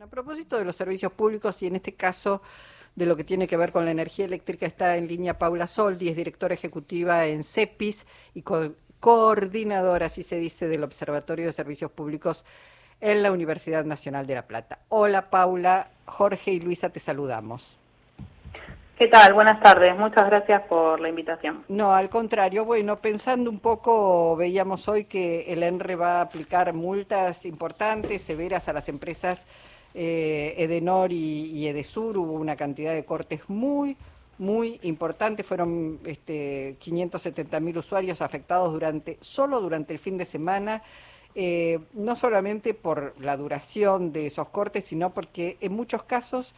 A propósito de los servicios públicos y en este caso de lo que tiene que ver con la energía eléctrica está en línea Paula Soldi, es directora ejecutiva en CEPIS y coordinadora, así se dice, del Observatorio de Servicios Públicos en la Universidad Nacional de La Plata. Hola Paula, Jorge y Luisa te saludamos. ¿Qué tal? Buenas tardes. Muchas gracias por la invitación. No, al contrario. Bueno, pensando un poco, veíamos hoy que el ENRE va a aplicar multas importantes, severas a las empresas eh, Edenor y, Edesur. Hubo una cantidad de cortes muy, muy importantes. Fueron este, 570 mil usuarios afectados durante, solo durante el fin de semana. Eh, no solamente por la duración de esos cortes, sino porque en muchos casos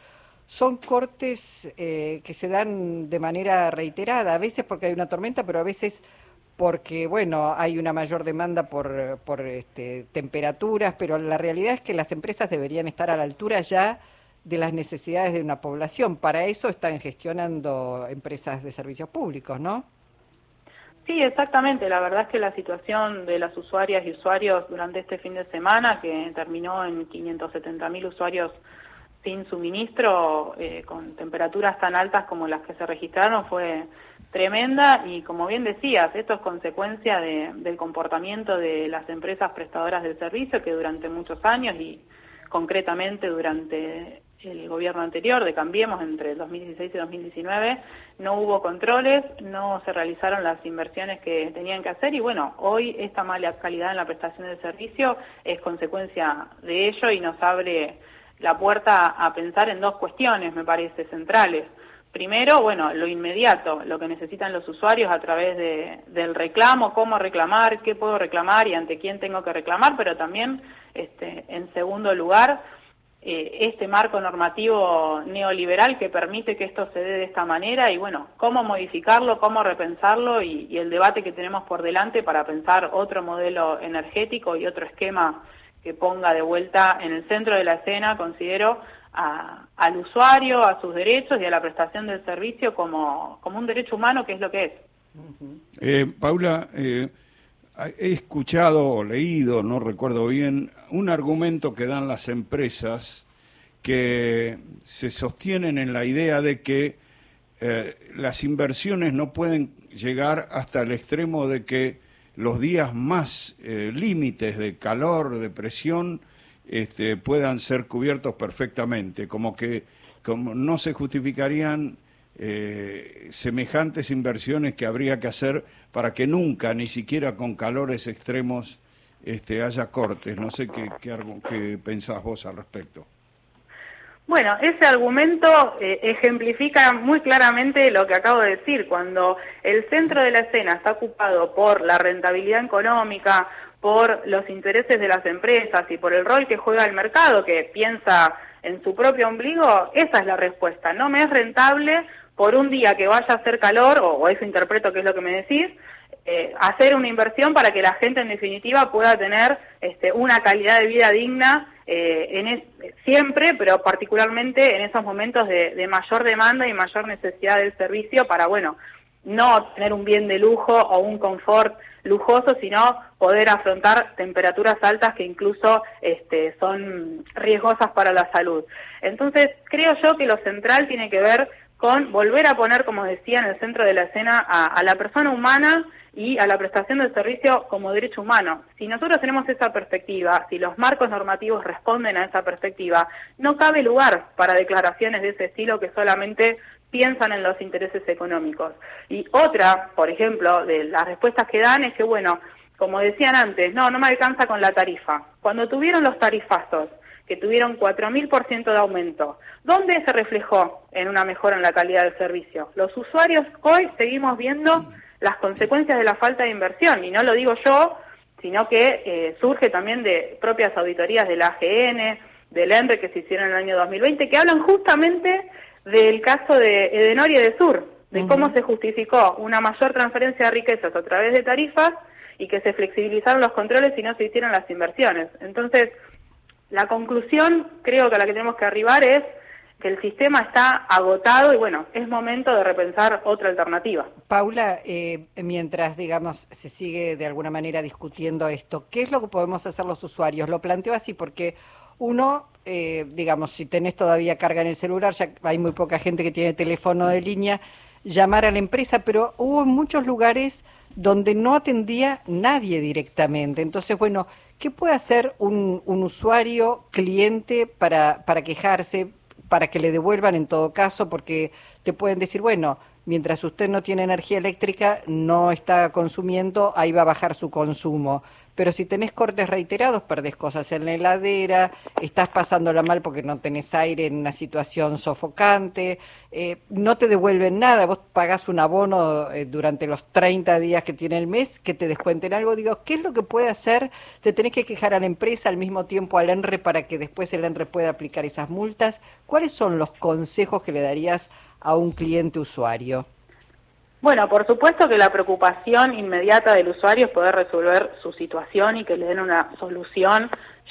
son cortes eh, que se dan de manera reiterada, a veces porque hay una tormenta, pero a veces porque, bueno, hay una mayor demanda por, por este, temperaturas, pero la realidad es que las empresas deberían estar a la altura ya de las necesidades de una población. Para eso están gestionando empresas de servicios públicos, ¿no? Sí, exactamente. La verdad es que la situación de las usuarias y usuarios durante este fin de semana, que terminó en 570 mil usuarios sin suministro, eh, con temperaturas tan altas como las que se registraron, fue tremenda y como bien decías, esto es consecuencia del comportamiento de las empresas prestadoras del servicio que durante muchos años y concretamente durante el gobierno anterior de Cambiemos entre 2016 y 2019 no hubo controles, no se realizaron las inversiones que tenían que hacer y bueno, hoy esta mala calidad en la prestación del servicio es consecuencia de ello y nos abre la puerta a pensar en dos cuestiones, me parece, centrales. Primero, bueno, lo inmediato, lo que necesitan los usuarios a través de, del reclamo, cómo reclamar, qué puedo reclamar y ante quién tengo que reclamar, pero también, este, en segundo lugar, eh, este marco normativo neoliberal que permite que esto se dé de esta manera y, bueno, cómo modificarlo, cómo repensarlo y, y el debate que tenemos por delante para pensar otro modelo energético y otro esquema que ponga de vuelta en el centro de la escena, considero, al usuario, a sus derechos y a la prestación del servicio como, como un derecho humano, que es lo que es. Eh, Paula, eh, he escuchado o leído, no recuerdo bien, un argumento que dan las empresas que se sostienen en la idea de que eh, las inversiones no pueden llegar hasta el extremo de que los días más eh, límites de calor, de presión, este, puedan ser cubiertos perfectamente, como que como no se justificarían eh, semejantes inversiones que habría que hacer para que nunca, ni siquiera con calores extremos, este, haya cortes. No sé qué, qué, qué pensás vos al respecto. Bueno, ese argumento eh, ejemplifica muy claramente lo que acabo de decir. Cuando el centro de la escena está ocupado por la rentabilidad económica, por los intereses de las empresas y por el rol que juega el mercado, que piensa en su propio ombligo, esa es la respuesta. No me es rentable por un día que vaya a hacer calor, o, eso interpreto que es lo que me decís, eh, hacer una inversión para que la gente en definitiva pueda tener este, una calidad de vida digna eh, en siempre, pero particularmente en esos momentos de, mayor demanda y mayor necesidad del servicio para, bueno, no tener un bien de lujo o un confort lujoso, sino poder afrontar temperaturas altas que incluso este, son riesgosas para la salud. Entonces, creo yo que lo central tiene que ver con volver a poner, como decía, en el centro de la escena a la persona humana y a la prestación del servicio como derecho humano. Si nosotros tenemos esa perspectiva, si los marcos normativos responden a esa perspectiva, no cabe lugar para declaraciones de ese estilo que solamente piensan en los intereses económicos. Y otra, por ejemplo, de las respuestas que dan es que, bueno, como decían antes, no, no me alcanza con la tarifa. Cuando tuvieron los tarifazos, que tuvieron 4.000% de aumento, ¿dónde se reflejó en una mejora en la calidad del servicio? Los usuarios hoy seguimos viendo las consecuencias de la falta de inversión, y no lo digo yo, sino que eh, surge también de propias auditorías de la AGN, del ENRE que se hicieron en el año 2020, que hablan justamente del caso de Edenor y de Sur, de cómo se justificó una mayor transferencia de riquezas a través de tarifas y que se flexibilizaron los controles y no se hicieron las inversiones. Entonces, la conclusión creo que a la que tenemos que arribar es que el sistema está agotado y bueno, es momento de repensar otra alternativa. Paula, eh, mientras, digamos, se sigue de alguna manera discutiendo esto, ¿qué es lo que podemos hacer los usuarios? Lo planteo así porque uno, eh, digamos, si tenés todavía carga en el celular, ya hay muy poca gente que tiene teléfono de línea, llamar a la empresa, pero hubo muchos lugares donde no atendía nadie directamente. Entonces, bueno, ¿qué puede hacer un, un usuario cliente para, para quejarse, para que le devuelvan en todo caso? Porque te pueden decir, bueno, mientras usted no tiene energía eléctrica, no está consumiendo, ahí va a bajar su consumo pero si tenés cortes reiterados, perdés cosas en la heladera, estás pasándola mal porque no tenés aire en una situación sofocante, eh, no te devuelven nada, vos pagás un abono eh, durante los 30 días que tiene el mes, que te descuenten algo, digo, ¿qué es lo que puede hacer? Te tenés que quejar a la empresa al mismo tiempo al ENRE para que después el ENRE pueda aplicar esas multas. ¿Cuáles son los consejos que le darías a un cliente usuario? Bueno, por supuesto que la preocupación inmediata del usuario es poder resolver su situación y que le den una solución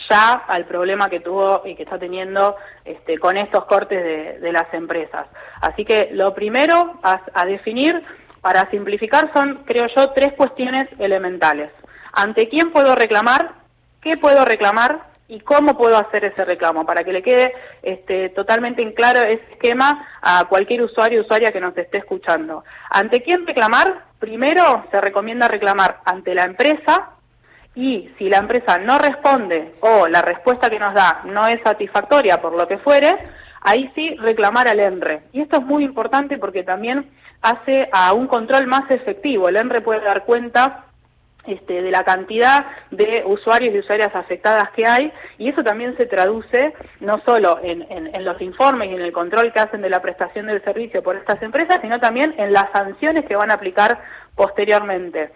ya al problema que tuvo y que está teniendo este, con estos cortes de, las empresas. Así que lo primero a definir, para simplificar, son, creo yo, tres cuestiones elementales. ¿Ante quién puedo reclamar? ¿Qué puedo reclamar? Y cómo puedo hacer ese reclamo, para que le quede este, totalmente en claro ese esquema a cualquier usuario o usuaria que nos esté escuchando. ¿Ante quién reclamar? Primero se recomienda reclamar ante la empresa y si la empresa no responde o la respuesta que nos da no es satisfactoria por lo que fuere, ahí sí reclamar al ENRE. Y esto es muy importante porque también hace a un control más efectivo. El ENRE puede dar cuenta este, de la cantidad de usuarios y usuarias afectadas que hay y eso también se traduce no solo en, los informes y en el control que hacen de la prestación del servicio por estas empresas, sino también en las sanciones que van a aplicar posteriormente.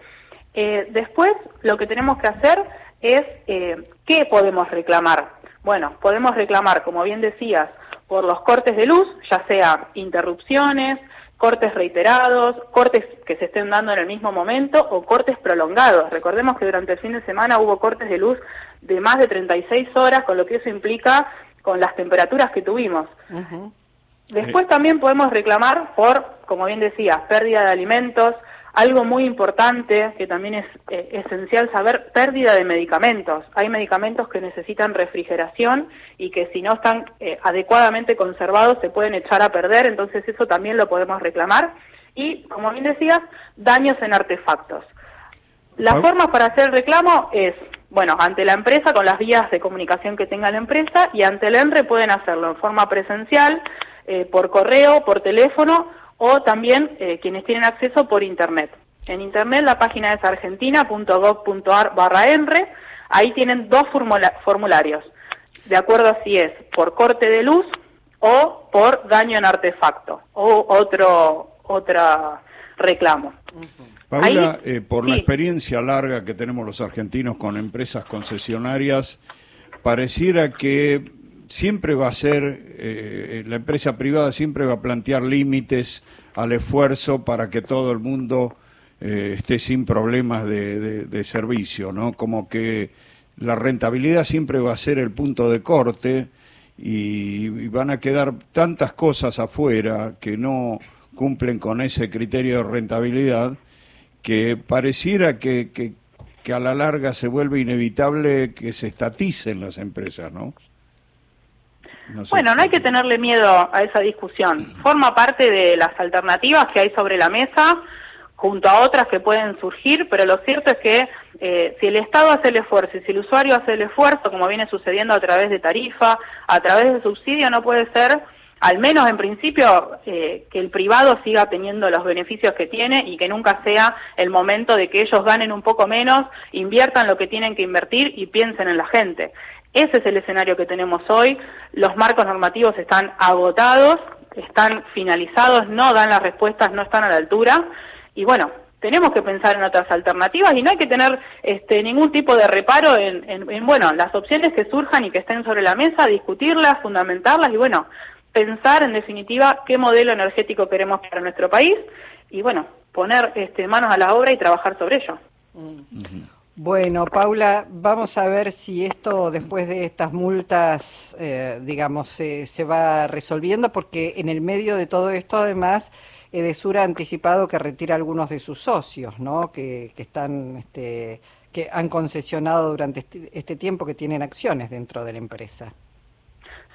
Eh, después, lo que tenemos que hacer es eh, qué podemos reclamar. Bueno, podemos reclamar, como bien decías, por los cortes de luz, ya sea interrupciones, cortes reiterados, cortes que se estén dando en el mismo momento o cortes prolongados. Recordemos que durante el fin de semana hubo cortes de luz de más de 36 horas, con lo que eso implica con las temperaturas que tuvimos. Después también podemos reclamar por, como bien decía, pérdida de alimentos, algo muy importante que también es eh, esencial saber, pérdida de medicamentos. Hay medicamentos que necesitan refrigeración y que si no están eh, adecuadamente conservados se pueden echar a perder, entonces eso también lo podemos reclamar. Y, como bien decías, daños en artefactos. La forma para hacer el reclamo es, bueno, ante la empresa con las vías de comunicación que tenga la empresa y ante el ENRE pueden hacerlo en forma presencial, eh, por correo, por teléfono o también eh, quienes tienen acceso por Internet. En Internet la página es argentina.gov.ar barra ENRE, ahí tienen dos formularios, de acuerdo a si es por corte de luz o por daño en artefacto o otro otra reclamo. Paula, eh, por la experiencia larga que tenemos los argentinos con empresas concesionarias, pareciera que siempre va a ser, eh, la empresa privada siempre va a plantear límites al esfuerzo para que todo el mundo eh, esté sin problemas de, servicio, ¿no? Como que la rentabilidad siempre va a ser el punto de corte y, van a quedar tantas cosas afuera que no cumplen con ese criterio de rentabilidad que pareciera que, que, que a la larga se vuelve inevitable que se estaticen las empresas, ¿no? Bueno, no hay que tenerle miedo a esa discusión. Forma parte de las alternativas que hay sobre la mesa, junto a otras que pueden surgir, pero lo cierto es que eh, si el Estado hace el esfuerzo y si el usuario hace el esfuerzo, como viene sucediendo a través de tarifa, a través de subsidio, no puede ser, al menos en principio, eh, que el privado siga teniendo los beneficios que tiene y que nunca sea el momento de que ellos ganen un poco menos, inviertan lo que tienen que invertir y piensen en la gente. Ese es el escenario que tenemos hoy. Los marcos normativos están agotados, están finalizados, no dan las respuestas, no están a la altura. Y bueno, tenemos que pensar en otras alternativas y no hay que tener este, ningún tipo de reparo en, en, bueno, las opciones que surjan y que estén sobre la mesa, discutirlas, fundamentarlas y bueno, pensar en definitiva qué modelo energético queremos para nuestro país y bueno, poner este, manos a la obra y trabajar sobre ello. Bueno, Paula, vamos a ver si esto después de estas multas, eh, digamos, se, se va resolviendo, porque en el medio de todo esto, además, Edesur ha anticipado que retira algunos de sus socios, ¿no? Que, que están, este, que han concesionado durante este, este tiempo, que tienen acciones dentro de la empresa.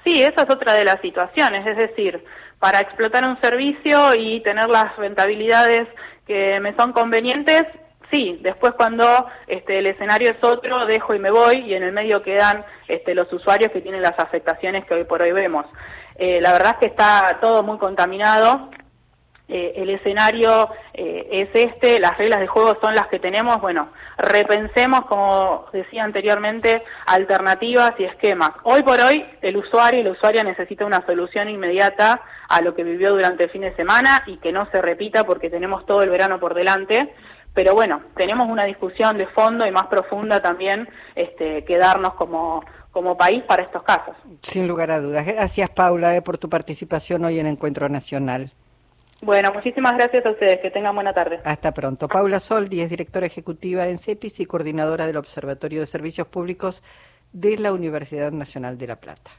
Sí, esa es otra de las situaciones, es decir, para explotar un servicio y tener las rentabilidades que me son convenientes, sí, después cuando este, el escenario es otro, dejo y me voy y en el medio quedan este, los usuarios que tienen las afectaciones que hoy por hoy vemos. Eh, la verdad es que está todo muy contaminado, eh, el escenario eh, es este, las reglas de juego son las que tenemos, bueno, repensemos, como decía anteriormente, alternativas y esquemas. Hoy por hoy el usuario y la usuaria necesita una solución inmediata a lo que vivió durante el fin de semana y que no se repita porque tenemos todo el verano por delante. Pero bueno, tenemos una discusión de fondo y más profunda también este, que darnos como, como país para estos casos. Sin lugar a dudas. Gracias, Paula, eh, por tu participación hoy en Encuentro Nacional. Bueno, muchísimas gracias a ustedes. Que tengan buena tarde. Hasta pronto. Paula Soldi es directora ejecutiva en CEPIS y coordinadora del Observatorio de Servicios Públicos de la Universidad Nacional de La Plata.